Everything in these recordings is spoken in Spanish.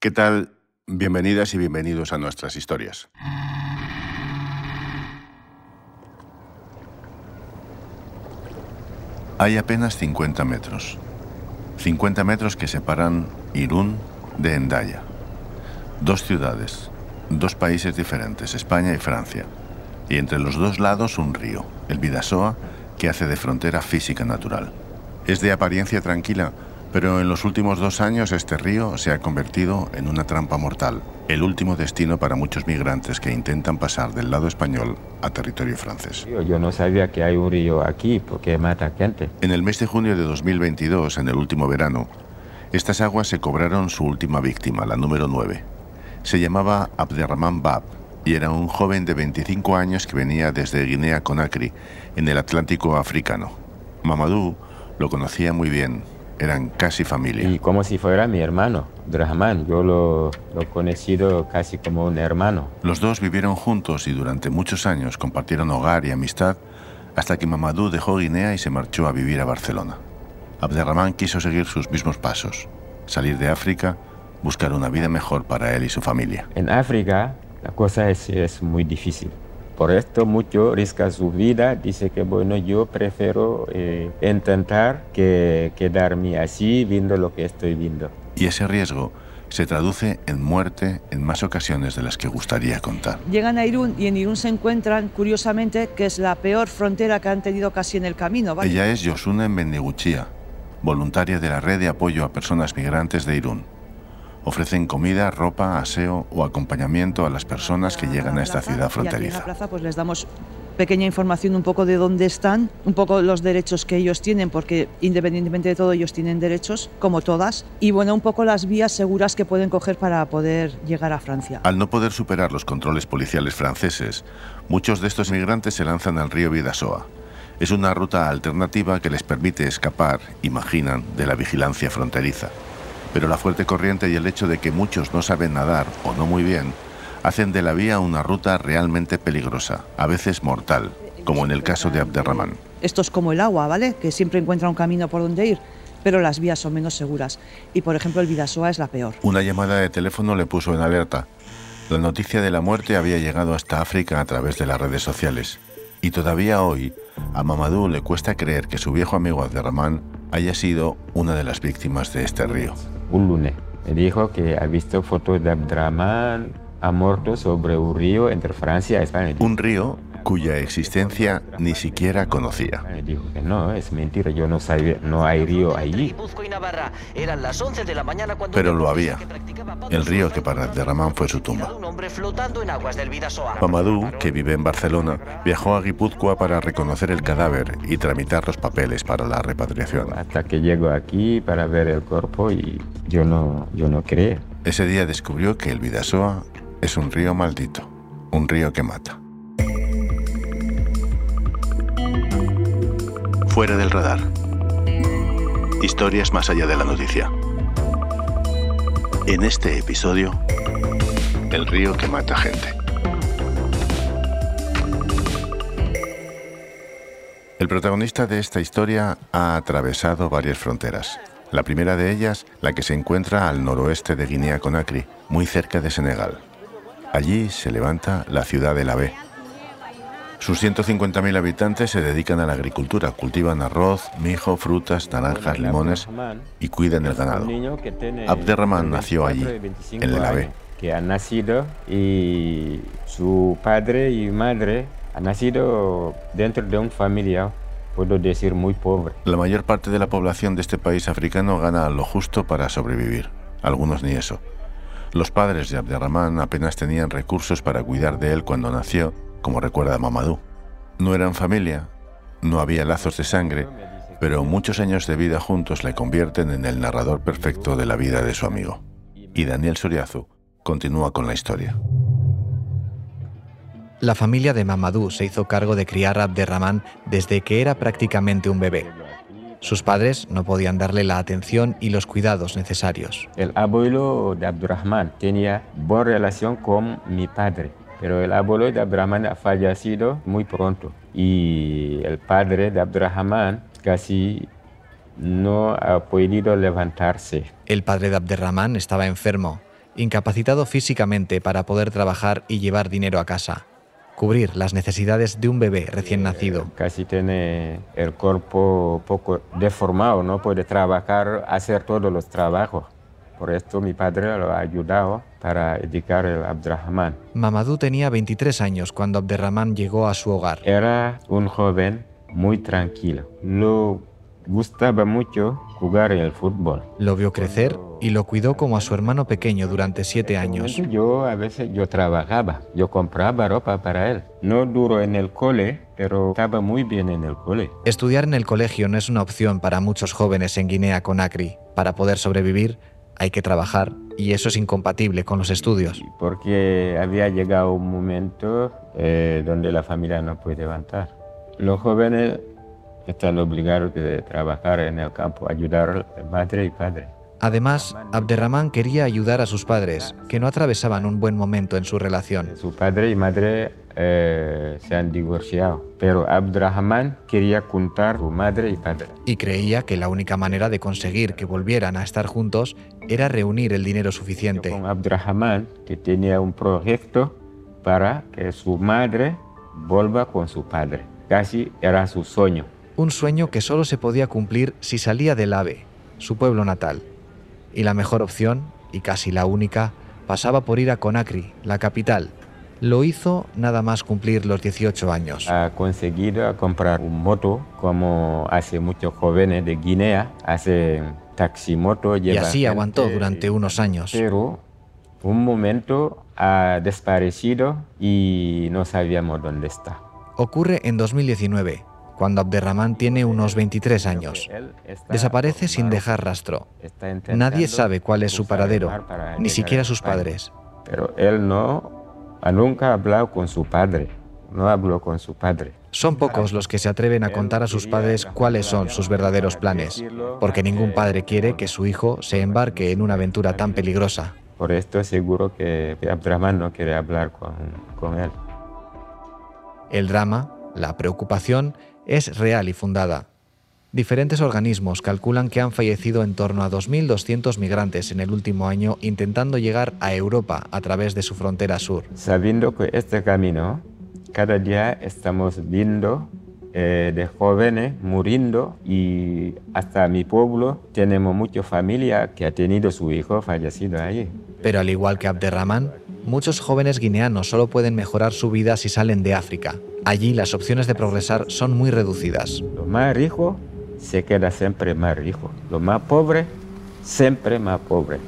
¿Qué tal? Bienvenidas y bienvenidos a nuestras historias. Hay apenas 50 metros. 50 metros que separan Irún de Endaya. Dos ciudades, dos países diferentes, España y Francia. Y entre los dos lados un río, el Vidasoa, que hace de frontera física natural. Es de apariencia tranquila, pero en los últimos dos años este río se ha convertido en una trampa mortal, el último destino para muchos migrantes que intentan pasar del lado español a territorio francés. Yo no sabía que hay un río aquí porque mata gente. En el mes de junio de 2022, en el último verano, estas aguas se cobraron su última víctima, la número 9. Se llamaba Abderrahman Bab y era un joven de 25 años que venía desde Guinea Conakry, en el Atlántico africano. Mamadou lo conocía muy bien eran casi familia. Y como si fuera mi hermano, Drahman. Yo lo, lo he conocido casi como un hermano. Los dos vivieron juntos y durante muchos años compartieron hogar y amistad hasta que Mamadou dejó Guinea y se marchó a vivir a Barcelona. Abderrahman quiso seguir sus mismos pasos, salir de África, buscar una vida mejor para él y su familia. En África la cosa es, es muy difícil. Por esto mucho risca su vida. Dice que bueno, yo prefiero eh, intentar que quedarme así viendo lo que estoy viendo. Y ese riesgo se traduce en muerte en más ocasiones de las que gustaría contar. Llegan a Irún y en Irún se encuentran, curiosamente, que es la peor frontera que han tenido casi en el camino. Ella es Yosuna Mendeguchía, voluntaria de la red de apoyo a personas migrantes de Irún. Ofrecen comida, ropa, aseo o acompañamiento a las personas que llegan a esta ciudad fronteriza. en la plaza pues les damos pequeña información un poco de dónde están, un poco los derechos que ellos tienen, porque independientemente de todo ellos tienen derechos, como todas, y bueno, un poco las vías seguras que pueden coger para poder llegar a Francia. Al no poder superar los controles policiales franceses, muchos de estos migrantes se lanzan al río Vidasoa. Es una ruta alternativa que les permite escapar, imaginan, de la vigilancia fronteriza pero la fuerte corriente y el hecho de que muchos no saben nadar o no muy bien hacen de la vía una ruta realmente peligrosa, a veces mortal, como en el caso de Abderrahman. Esto es como el agua, ¿vale? Que siempre encuentra un camino por donde ir, pero las vías son menos seguras. Y por ejemplo, el Vidasoa es la peor. Una llamada de teléfono le puso en alerta. La noticia de la muerte había llegado hasta África a través de las redes sociales. Y todavía hoy, a Mamadou le cuesta creer que su viejo amigo Abderrahman haya sido una de las víctimas de este río un lunes. Me dijo que ha visto fotos de Abdraman ha muerto sobre un río entre Francia y España. Un río cuya existencia ni siquiera conocía. Dijo que no, es mentira, yo no sabía, no hay río allí. Pero lo había. El río que para Abderramán fue su tumba. Mamadou, que vive en Barcelona, viajó a Guipúzcoa para reconocer el cadáver y tramitar los papeles para la repatriación. Hasta que llegó aquí para ver el cuerpo y yo no, yo no creía. Ese día descubrió que el Vidasoa es un río maldito, un río que mata. Fuera del radar. Historias más allá de la noticia. En este episodio, el río que mata gente. El protagonista de esta historia ha atravesado varias fronteras. La primera de ellas, la que se encuentra al noroeste de Guinea-Conakry, muy cerca de Senegal. Allí se levanta la ciudad de La B, sus 150.000 habitantes se dedican a la agricultura, cultivan arroz, mijo, frutas, naranjas, limones y cuidan el ganado. Abderrahman nació allí, en el AVE. Que ha nacido y su padre y madre han nacido dentro de una familia, puedo decir, muy pobre. La mayor parte de la población de este país africano gana lo justo para sobrevivir, algunos ni eso. Los padres de Abderrahman apenas tenían recursos para cuidar de él cuando nació como recuerda Mamadou. No eran familia, no había lazos de sangre, pero muchos años de vida juntos le convierten en el narrador perfecto de la vida de su amigo. Y Daniel Soriazu continúa con la historia. La familia de Mamadou se hizo cargo de criar a Abderrahman desde que era prácticamente un bebé. Sus padres no podían darle la atención y los cuidados necesarios. El abuelo de Abdurrahman tenía buena relación con mi padre pero el abuelo de Abdurrahman ha fallecido muy pronto y el padre de Abdurrahman casi no ha podido levantarse. El padre de Abderrahman estaba enfermo incapacitado físicamente para poder trabajar y llevar dinero a casa, cubrir las necesidades de un bebé recién nacido. Casi tiene el cuerpo poco deformado, no puede trabajar, hacer todos los trabajos. Por esto mi padre lo ha ayudado para educar el Abdurrahman. Mamadou tenía 23 años cuando Abderrahman llegó a su hogar. Era un joven muy tranquilo. Lo gustaba mucho jugar el fútbol. Lo vio crecer y lo cuidó como a su hermano pequeño durante siete años. Yo a veces yo trabajaba, yo compraba ropa para él. No duro en el cole, pero estaba muy bien en el cole. Estudiar en el colegio no es una opción para muchos jóvenes en Guinea Conakry. Para poder sobrevivir, hay que trabajar y eso es incompatible con los estudios. Porque había llegado un momento eh, donde la familia no puede levantar. Los jóvenes están obligados a trabajar en el campo, ayudar a madre y padre. Además, Abderrahman quería ayudar a sus padres, que no atravesaban un buen momento en su relación. Su padre y madre eh, se han divorciado, pero Abderrahman quería juntar a su madre y padre. Y creía que la única manera de conseguir que volvieran a estar juntos era reunir el dinero suficiente. Con que tenía un proyecto para que su madre vuelva con su padre. Casi era su sueño. Un sueño que solo se podía cumplir si salía del AVE, su pueblo natal y la mejor opción, y casi la única, pasaba por ir a Conakry, la capital. Lo hizo nada más cumplir los 18 años. Ha conseguido comprar un moto como hace muchos jóvenes de Guinea, hace taximoto. Y así aguantó durante unos años. Pero un momento ha desaparecido y no sabíamos dónde está. Ocurre en 2019 cuando Abderrahman tiene unos 23 años. Desaparece sin dejar rastro. Nadie sabe cuál es su paradero, ni siquiera sus padres. Pero él no, nunca ha hablado con su padre. No habló con su padre. Son pocos los que se atreven a contar a sus padres cuáles son sus verdaderos planes, porque ningún padre quiere que su hijo se embarque en una aventura tan peligrosa. Por esto seguro que Abderrahman no quiere hablar con, con él. El drama, la preocupación es real y fundada. Diferentes organismos calculan que han fallecido en torno a 2.200 migrantes en el último año intentando llegar a Europa a través de su frontera sur. Sabiendo que este camino, cada día estamos viendo eh, de jóvenes muriendo y hasta mi pueblo tenemos mucha familia que ha tenido su hijo fallecido allí. Pero al igual que Abderrahman, muchos jóvenes guineanos solo pueden mejorar su vida si salen de África. Allí las opciones de progresar son muy reducidas. Lo más rico se queda siempre más rico. Lo más pobre, siempre más pobre.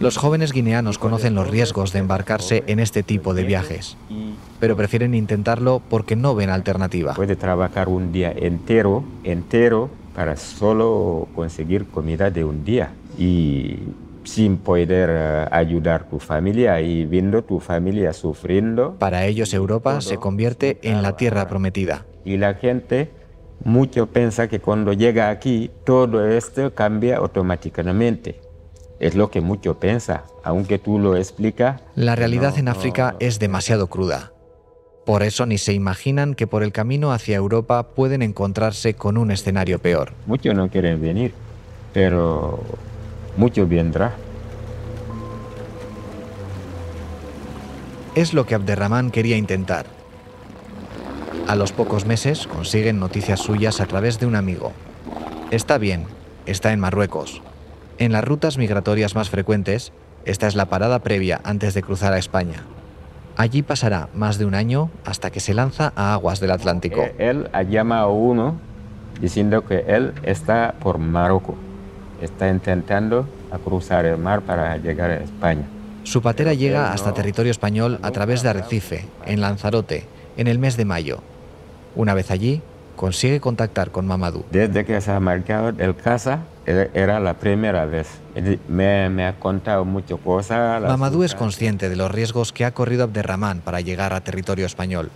Los jóvenes guineanos conocen los riesgos de embarcarse en este tipo de viajes, pero prefieren intentarlo porque no ven alternativa. Puede trabajar un día entero, entero, para solo conseguir comida de un día. Y sin poder eh, ayudar a tu familia y viendo tu familia sufriendo. Para ellos Europa se convierte en la tierra prometida. Y la gente mucho piensa que cuando llega aquí todo esto cambia automáticamente. Es lo que mucho piensa, aunque tú lo explicas. La realidad en África es demasiado cruda. Por eso ni se imaginan que por el camino hacia Europa pueden encontrarse con un escenario peor. Muchos no quieren venir, pero mucho vendrá. Es lo que Abderrahman quería intentar. A los pocos meses consiguen noticias suyas a través de un amigo. Está bien, está en Marruecos. En las rutas migratorias más frecuentes, esta es la parada previa antes de cruzar a España. Allí pasará más de un año hasta que se lanza a aguas del Atlántico. Eh, él llama a uno diciendo que él está por Marruecos está intentando cruzar el mar para llegar a España. Su patera llega hasta territorio español a través de Arrecife, en Lanzarote, en el mes de mayo. Una vez allí, consigue contactar con Mamadou. Desde que se ha marcado el casa, era la primera vez. Me, ha contado muchas cosas. Mamadou es consciente de los riesgos que ha corrido Abderramán para llegar a territorio español.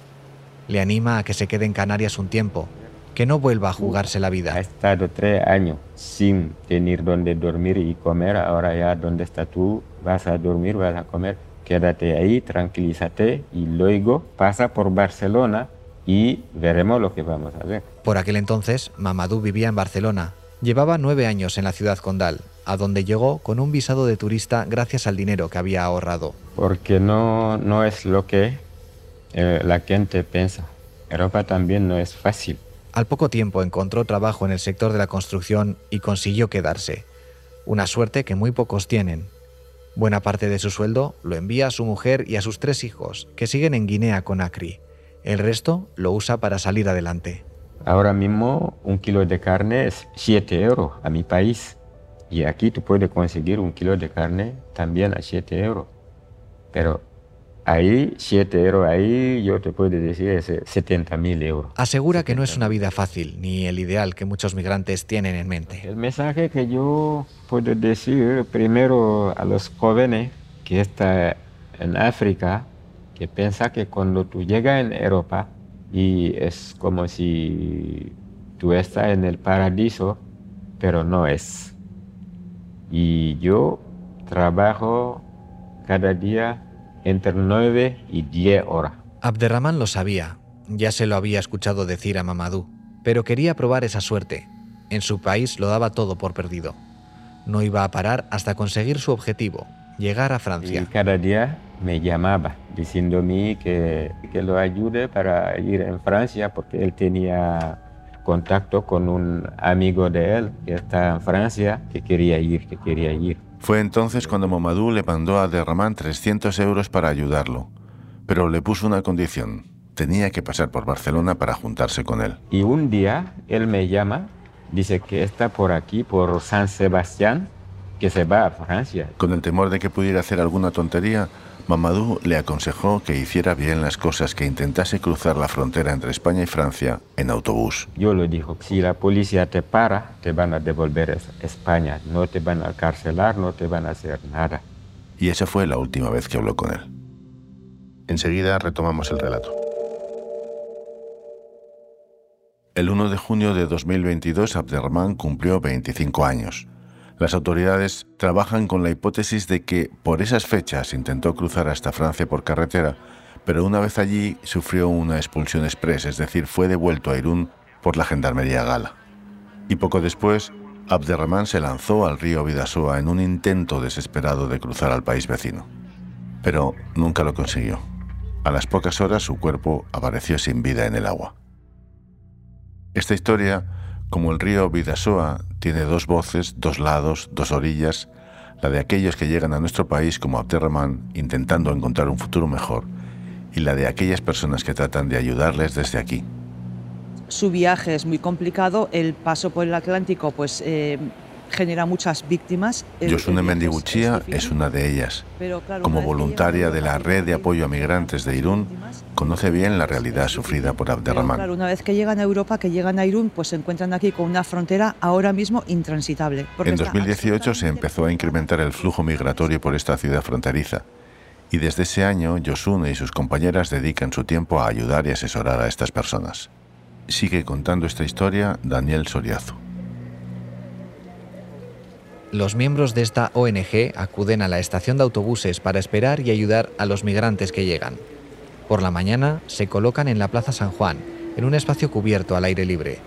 Le anima a que se quede en Canarias un tiempo que no vuelva a jugarse la vida. Ha estado tres años sin tener donde dormir y comer, ahora ya donde estás tú, vas a dormir, vas a comer, quédate ahí, tranquilízate y luego pasa por Barcelona y veremos lo que vamos a hacer. Por aquel entonces, Mamadou vivía en Barcelona. Llevaba nueve años en la ciudad condal a donde llegó con un visado de turista gracias al dinero que había ahorrado. Porque no, no es lo que eh, la gente piensa. Europa también no es fácil. Al poco tiempo encontró trabajo en el sector de la construcción y consiguió quedarse. Una suerte que muy pocos tienen. Buena parte de su sueldo lo envía a su mujer y a sus tres hijos, que siguen en Guinea con Acri. El resto lo usa para salir adelante. Ahora mismo un kilo de carne es 7 euros a mi país. Y aquí tú puedes conseguir un kilo de carne también a 7 euros. Pero ahí, 7 euros, ahí yo te puedo decir es 70 mil euros. Asegura que no es una vida fácil, ni el ideal que muchos migrantes tienen en mente. El mensaje que yo puedo decir primero a los jóvenes que están en África, que piensa que cuando tú llegas en Europa y es como si tú estás en el paraíso, pero no es. Y yo trabajo cada día entre 9 y 10 horas. Abderrahman lo sabía, ya se lo había escuchado decir a Mamadou, pero quería probar esa suerte. En su país lo daba todo por perdido. No iba a parar hasta conseguir su objetivo, llegar a Francia. Y cada día me llamaba diciéndome que, que lo ayude para ir en Francia porque él tenía contacto con un amigo de él que está en Francia que quería ir, que quería ir. Fue entonces cuando Momadou le mandó a Derramán 300 euros para ayudarlo, pero le puso una condición. Tenía que pasar por Barcelona para juntarse con él. Y un día él me llama, dice que está por aquí, por San Sebastián, que se va a Francia. Con el temor de que pudiera hacer alguna tontería, Mamadou le aconsejó que hiciera bien las cosas, que intentase cruzar la frontera entre España y Francia en autobús. Yo le dijo, si la policía te para, te van a devolver a España, no te van a carcelar, no te van a hacer nada. Y esa fue la última vez que habló con él. Enseguida retomamos el relato. El 1 de junio de 2022, Abderrahman cumplió 25 años. Las autoridades trabajan con la hipótesis de que por esas fechas intentó cruzar hasta Francia por carretera, pero una vez allí sufrió una expulsión express, es decir, fue devuelto a Irún por la Gendarmería Gala. Y poco después, Abderrahman se lanzó al río Vidasoa en un intento desesperado de cruzar al país vecino. Pero nunca lo consiguió. A las pocas horas su cuerpo apareció sin vida en el agua. Esta historia como el río Vidasoa tiene dos voces, dos lados, dos orillas, la de aquellos que llegan a nuestro país como Abderrahman intentando encontrar un futuro mejor y la de aquellas personas que tratan de ayudarles desde aquí. Su viaje es muy complicado, el paso por el Atlántico pues eh, genera muchas víctimas. Yosune Mendiguchía es una de ellas. Como voluntaria de la red de apoyo a migrantes de Irún, conoce bien la realidad sufrida por Abderrahman. Claro, una vez que llegan a Europa, que llegan a Irún, pues se encuentran aquí con una frontera ahora mismo intransitable. En 2018 se empezó a incrementar el flujo migratorio por esta ciudad fronteriza. Y desde ese año, Yosune y sus compañeras dedican su tiempo a ayudar y asesorar a estas personas. Sigue contando esta historia Daniel Soriazo. Los miembros de esta ONG acuden a la estación de autobuses para esperar y ayudar a los migrantes que llegan. Por la mañana se colocan en la Plaza San Juan, en un espacio cubierto al aire libre.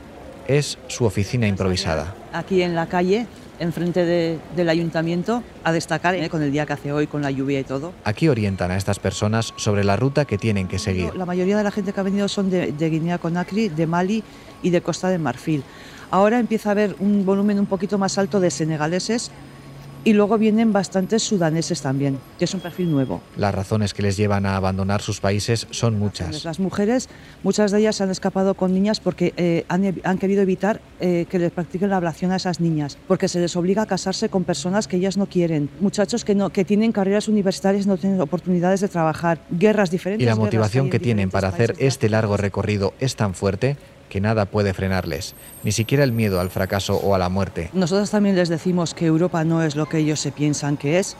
Es su oficina improvisada. Aquí en la calle, enfrente del ayuntamiento, a destacar ¿eh? con el día que hace hoy, con la lluvia y todo. Aquí orientan a estas personas sobre la ruta que tienen que seguir. La mayoría de la gente que ha venido son de, de Guinea-Conakry, de Mali y de Costa de Marfil. Ahora empieza a haber un volumen un poquito más alto de senegaleses y luego vienen bastantes sudaneses también, que es un perfil nuevo. Las razones que les llevan a abandonar sus países son muchas. Las mujeres, muchas de ellas han escapado con niñas porque eh, han, han, querido evitar eh, que les practiquen la ablación a esas niñas, porque se les obliga a casarse con personas que ellas no quieren, muchachos que, no, que tienen carreras universitarias, no tienen oportunidades de trabajar, guerras diferentes. Y la motivación que tienen para hacer este largo recorrido es tan fuerte que nada puede frenarles, ni siquiera el miedo al fracaso o a la muerte. Nosotros también les decimos que Europa no es lo que ellos se piensan que es,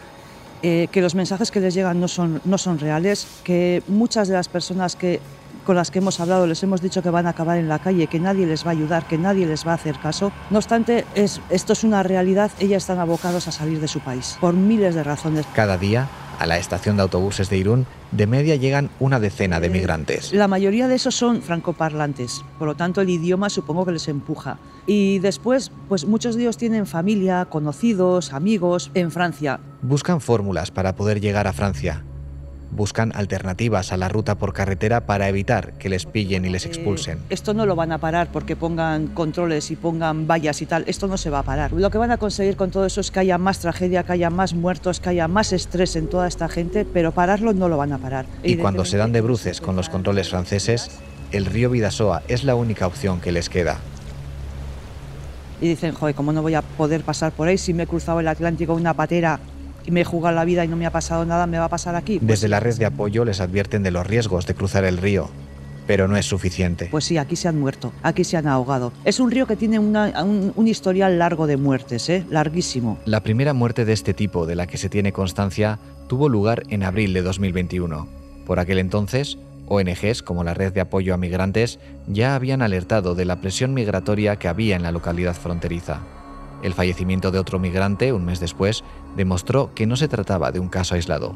eh, que los mensajes que les llegan no son, no son reales, que muchas de las personas que, con las que hemos hablado les hemos dicho que van a acabar en la calle, que nadie les va a ayudar, que nadie les va a hacer caso. No obstante, es, esto es una realidad, ellas están abocados a salir de su país, por miles de razones. Cada día A la estación de autobuses de Irún, de media llegan una decena de migrantes. La mayoría de esos son francoparlantes, por lo tanto el idioma supongo que les empuja. Y después, pues muchos de ellos tienen familia, conocidos, amigos en Francia. Buscan fórmulas para poder llegar a Francia. Buscan alternativas a la ruta por carretera para evitar que les pillen y les Eh, expulsen. esto no lo van a parar porque pongan controles y pongan vallas y tal. Esto no se va a parar. Lo que van a conseguir con todo eso es que haya más tragedia, que haya más muertos, que haya más estrés en toda esta gente, pero pararlo no lo van a parar. Y cuando se dan de bruces con los controles franceses, el río Vidasoa es la única opción que les queda. Y dicen, joder, ¿cómo no voy a poder pasar por ahí si me he cruzado el Atlántico una patera y me he jugado la vida y no me ha pasado nada, me va a pasar aquí? Pues Desde la red de apoyo les advierten de los riesgos de cruzar el río, pero no es suficiente. Pues sí, aquí se han muerto, aquí se han ahogado. Es un río que tiene una- un, un historial largo de muertes, ¿eh? larguísimo. La primera muerte de este tipo de la que se tiene constancia tuvo lugar en abril de 2021. Por aquel entonces, ONGs como la Red de Apoyo a Migrantes ya habían alertado de la presión migratoria que había en la localidad fronteriza. El fallecimiento de otro migrante, un mes después, demostró que no se trataba de un caso aislado.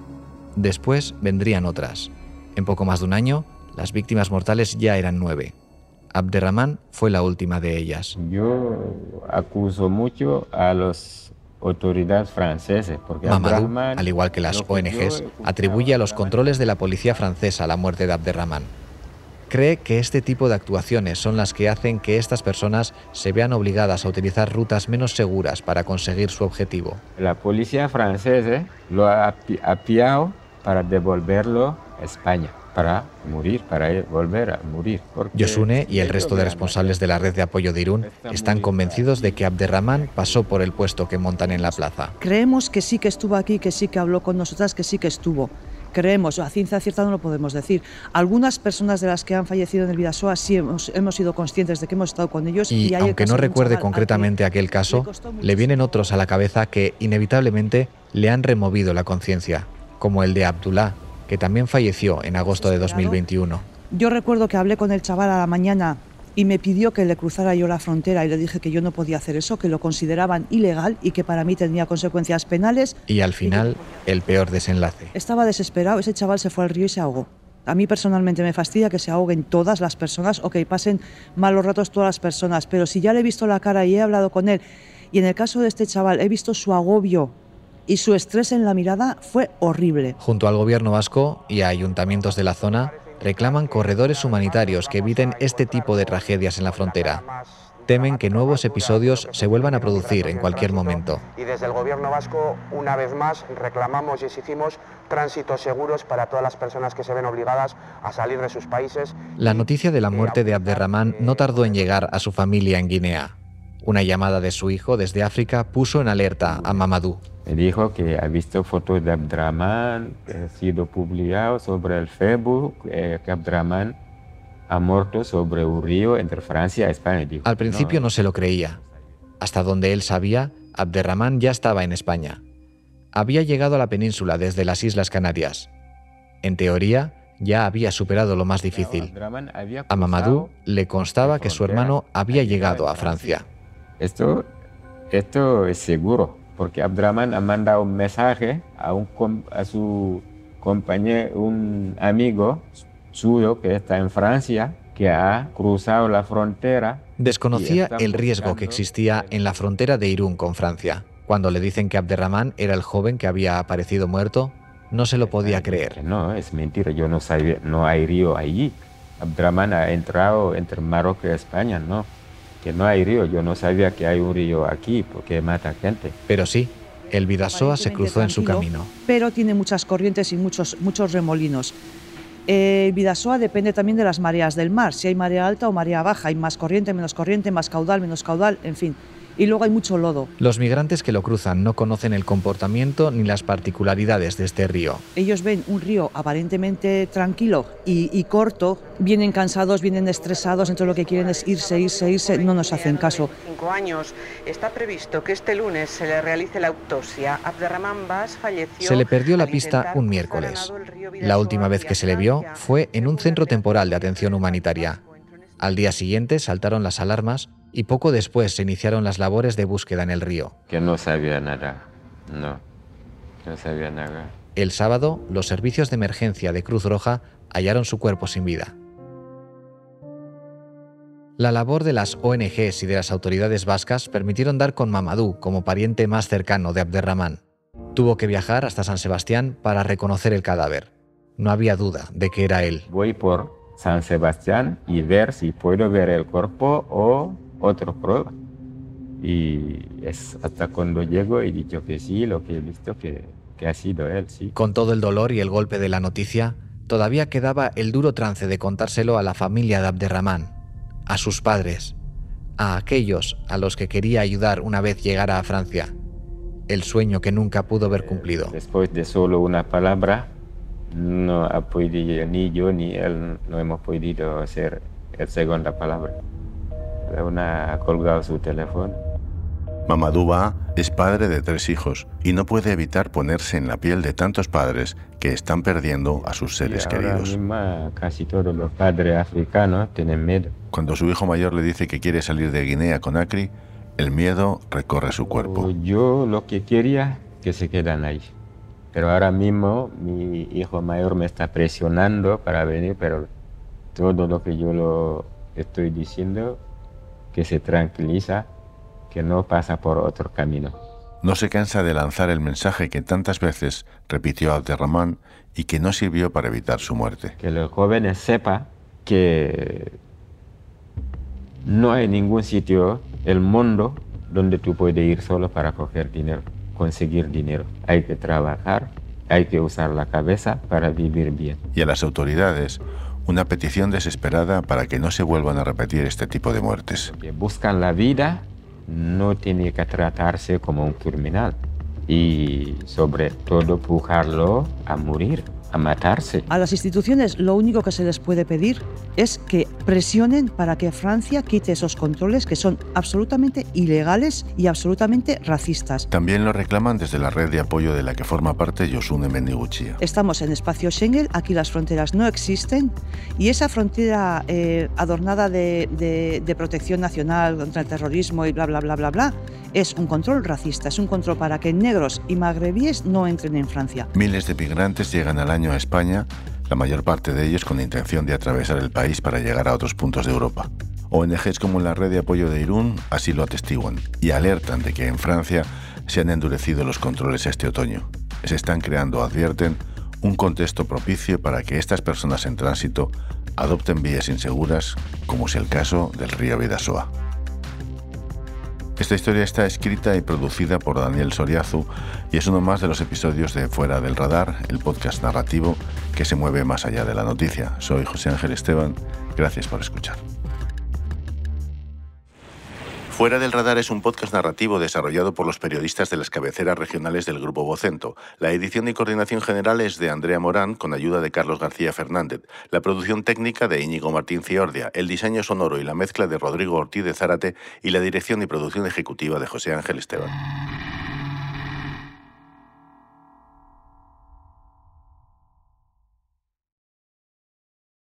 Después vendrían otras. En poco más de un año, las víctimas mortales ya eran nueve. Abderrahman fue la última de ellas. Yo acuso mucho a las autoridades francesas porque Mamadou, al igual que las ONGs, atribuye a los controles de la policía francesa la muerte de Abderrahman. Cree que este tipo de actuaciones son las que hacen que estas personas se vean obligadas a utilizar rutas menos seguras para conseguir su objetivo. La policía francesa lo ha pi- ha pillado para devolverlo a España, para morir, para él volver a morir. Yosune y el resto de responsables de la red de apoyo de Irún están convencidos de que Abderrahman pasó por el puesto que montan en la plaza. Creemos que sí que estuvo aquí, que sí que habló con nosotras, que sí que estuvo. Creemos, a ciencia cierta no lo podemos decir. Algunas personas de las que han fallecido en el Vidasoa sí hemos, hemos sido conscientes de que hemos estado con ellos. Y aunque no recuerde concretamente aquel caso, le vienen otros a la cabeza que inevitablemente le han removido la conciencia, como el de Abdullah, que también falleció en agosto de 2021. Yo recuerdo que hablé con el chaval a la mañana y me pidió que le cruzara yo la frontera y le dije que yo no podía hacer eso, que lo consideraban ilegal y que para mí tenía consecuencias penales. Y al final, el peor desenlace. Estaba desesperado, ese chaval se fue al río y se ahogó. A mí personalmente me fastidia que se ahoguen todas las personas o que pasen malos ratos todas las personas, pero si ya le he visto la cara y he hablado con él, y en el caso de este chaval he visto su agobio y su estrés en la mirada, fue horrible. Junto al gobierno vasco y a ayuntamientos de la zona, reclaman corredores humanitarios que eviten este tipo de tragedias en la frontera. Temen que nuevos episodios se vuelvan a producir en cualquier momento. Y desde el Gobierno vasco, una vez más, reclamamos y exigimos tránsitos seguros para todas las personas que se ven obligadas a salir de sus países. La noticia de la muerte de Abderrahman no tardó en llegar a su familia en Guinea. Una llamada de su hijo desde África puso en alerta a Mamadou. Me dijo que ha visto fotos de Abdrahman que ha sido publicado sobre el Facebook, eh, que Abdrahman ha muerto sobre un río entre Francia y España. Dijo, Al principio no se lo creía. Hasta donde él sabía, Abderrahman ya estaba en España. Había llegado a la península desde las Islas Canarias. En teoría, ya había superado lo más difícil. A Mamadou le constaba que su hermano había llegado a Francia. Esto, esto es seguro, porque Abdrahman ha mandado un mensaje a, un, a su compañero, un amigo suyo que está en Francia, que ha cruzado la frontera. Desconocía el riesgo que existía en la frontera de Irún con Francia. Cuando le dicen que Abderrahman era el joven que había aparecido muerto, no se lo podía creer. No, es mentira, yo no sabía, no hay río allí. Abdrahman ha entrado entre Marruecos y España, no. Que no hay río, yo no sabía que hay un río aquí porque mata gente. Pero sí, el Vidasoa se cruzó en su camino. Pero tiene muchas corrientes y muchos, muchos remolinos. El Vidasoa depende también de las mareas del mar, si hay marea alta o marea baja, hay más corriente, menos corriente, más caudal, menos caudal, en fin. Y luego hay mucho lodo. Los migrantes que lo cruzan no conocen el comportamiento ni las particularidades de este río. Ellos ven un río aparentemente tranquilo y, y corto, vienen cansados, vienen estresados, entonces lo que quieren es irse, irse, irse, no nos hacen caso. Cinco años. Está previsto que este lunes se le realice la autopsia. Abderrahman Bas falleció. Se le perdió la pista un miércoles. La última vez que se le vio fue en un centro temporal de atención humanitaria. Al día siguiente saltaron las alarmas y poco después se iniciaron las labores de búsqueda en el río. Que no sabía nada, no, no sabía nada. El sábado, los servicios de emergencia de Cruz Roja hallaron su cuerpo sin vida. La labor de las ONGs y de las autoridades vascas permitieron dar con Mamadou como pariente más cercano de Abderramán. Tuvo que viajar hasta San Sebastián para reconocer el cadáver. No había duda de que era él. Voy por San Sebastián y ver si puedo ver el cuerpo o otra prueba. Y es hasta cuando llego y dicho que sí, lo que he visto que, que ha sido él, sí. Con todo el dolor y el golpe de la noticia, todavía quedaba el duro trance de contárselo a la familia de Abderramán, a sus padres, a aquellos a los que quería ayudar una vez llegara a Francia, el sueño que nunca pudo ver cumplido. Después de solo una palabra, no ha podido, ni yo ni él no hemos podido hacer la segunda palabra. Una ha colgado su teléfono. Mamadou Ba es padre de tres hijos y no puede evitar ponerse en la piel de tantos padres que están perdiendo a sus seres ahora queridos. mismo casi todos los padres africanos tienen miedo. Cuando su hijo mayor le dice que quiere salir de Guinea con Acri, el miedo recorre su cuerpo. Yo lo que quería que se quedan ahí. Pero ahora mismo mi hijo mayor me está presionando para venir, pero todo lo que yo lo estoy diciendo, que se tranquiliza, que no pasa por otro camino. No se cansa de lanzar el mensaje que tantas veces repitió Abderramán y que no sirvió para evitar su muerte. Que los jóvenes sepan que no hay ningún sitio, el mundo, donde tú puedes ir solo para coger dinero, conseguir dinero. Hay que trabajar, hay que usar la cabeza para vivir bien. Y a las autoridades, una petición desesperada para que no se vuelvan a repetir este tipo de muertes. Que buscan la vida, no tiene que tratarse como un criminal. Y sobre todo empujarlo a morir, a matarse. A las instituciones lo único que se les puede pedir es que presionen para que Francia quite esos controles que son absolutamente ilegales y absolutamente racistas. También lo reclaman desde la red de apoyo de la que forma parte Yosune Mendiguchia. Estamos en espacio Schengen, aquí las fronteras no existen y esa frontera eh, adornada de, de, de protección nacional contra el terrorismo y bla, bla, bla, bla, bla, es un control racista, es un control para que negros y magrebíes no entren en Francia. Miles de migrantes llegan al año a España, la mayor parte de ellos con la intención de atravesar el país para llegar a otros puntos de Europa. ONGs como la red de apoyo de Irún así lo atestiguan y alertan de que en Francia se han endurecido los controles este otoño. Se están creando, advierten, un contexto propicio para que estas personas en tránsito adopten vías inseguras, como es el caso del río Vidasoa. Esta historia está escrita y producida por Daniel Soriazu y es uno más de los episodios de Fuera del Radar, el podcast narrativo que se mueve más allá de la noticia. Soy José Ángel Esteban, gracias por escuchar. Fuera del Radar es un podcast narrativo desarrollado por los periodistas de las cabeceras regionales del Grupo Vocento. La edición y coordinación general es de Andrea Morán, con ayuda de Carlos García Fernández. La producción técnica de Íñigo Martín Ciordia, el diseño sonoro y la mezcla de Rodrigo Ortiz de Zárate y la dirección y producción ejecutiva de José Ángel Esteban.